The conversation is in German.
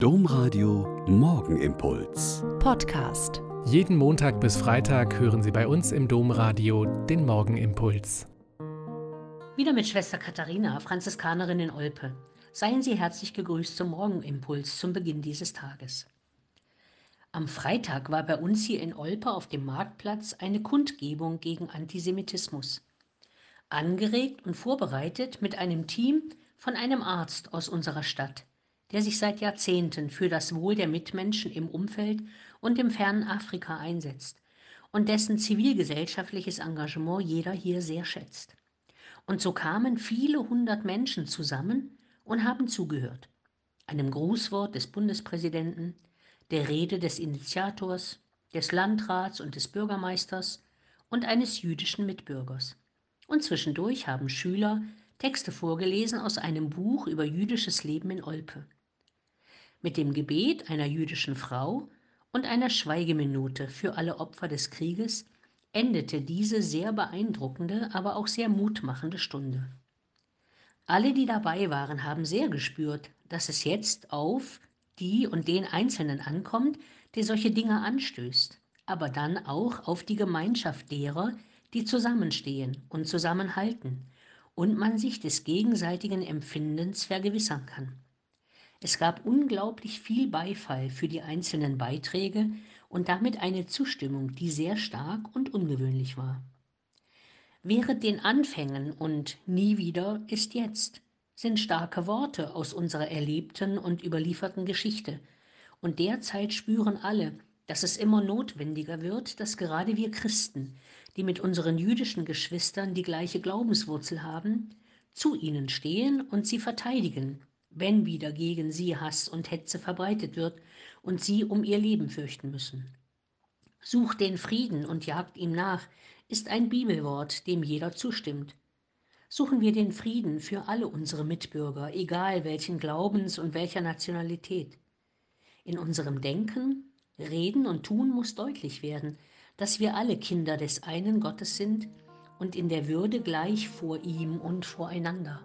Domradio Morgenimpuls. Podcast. Jeden Montag bis Freitag hören Sie bei uns im Domradio den Morgenimpuls. Wieder mit Schwester Katharina, Franziskanerin in Olpe. Seien Sie herzlich gegrüßt zum Morgenimpuls zum Beginn dieses Tages. Am Freitag war bei uns hier in Olpe auf dem Marktplatz eine Kundgebung gegen Antisemitismus. Angeregt und vorbereitet mit einem Team von einem Arzt aus unserer Stadt der sich seit Jahrzehnten für das Wohl der Mitmenschen im Umfeld und im fernen Afrika einsetzt und dessen zivilgesellschaftliches Engagement jeder hier sehr schätzt. Und so kamen viele hundert Menschen zusammen und haben zugehört. Einem Grußwort des Bundespräsidenten, der Rede des Initiators, des Landrats und des Bürgermeisters und eines jüdischen Mitbürgers. Und zwischendurch haben Schüler Texte vorgelesen aus einem Buch über jüdisches Leben in Olpe mit dem Gebet einer jüdischen Frau und einer Schweigeminute für alle Opfer des Krieges endete diese sehr beeindruckende, aber auch sehr mutmachende Stunde. Alle, die dabei waren, haben sehr gespürt, dass es jetzt auf die und den Einzelnen ankommt, der solche Dinge anstößt, aber dann auch auf die Gemeinschaft derer, die zusammenstehen und zusammenhalten und man sich des gegenseitigen Empfindens vergewissern kann. Es gab unglaublich viel Beifall für die einzelnen Beiträge und damit eine Zustimmung, die sehr stark und ungewöhnlich war. Während den Anfängen und nie wieder ist jetzt sind starke Worte aus unserer erlebten und überlieferten Geschichte. Und derzeit spüren alle, dass es immer notwendiger wird, dass gerade wir Christen, die mit unseren jüdischen Geschwistern die gleiche Glaubenswurzel haben, zu ihnen stehen und sie verteidigen, wenn wieder gegen sie Hass und Hetze verbreitet wird und sie um ihr Leben fürchten müssen. Sucht den Frieden und jagt ihm nach, ist ein Bibelwort, dem jeder zustimmt. Suchen wir den Frieden für alle unsere Mitbürger, egal welchen Glaubens und welcher Nationalität. In unserem Denken, Reden und Tun muss deutlich werden, dass wir alle Kinder des einen Gottes sind und in der Würde gleich vor ihm und voreinander.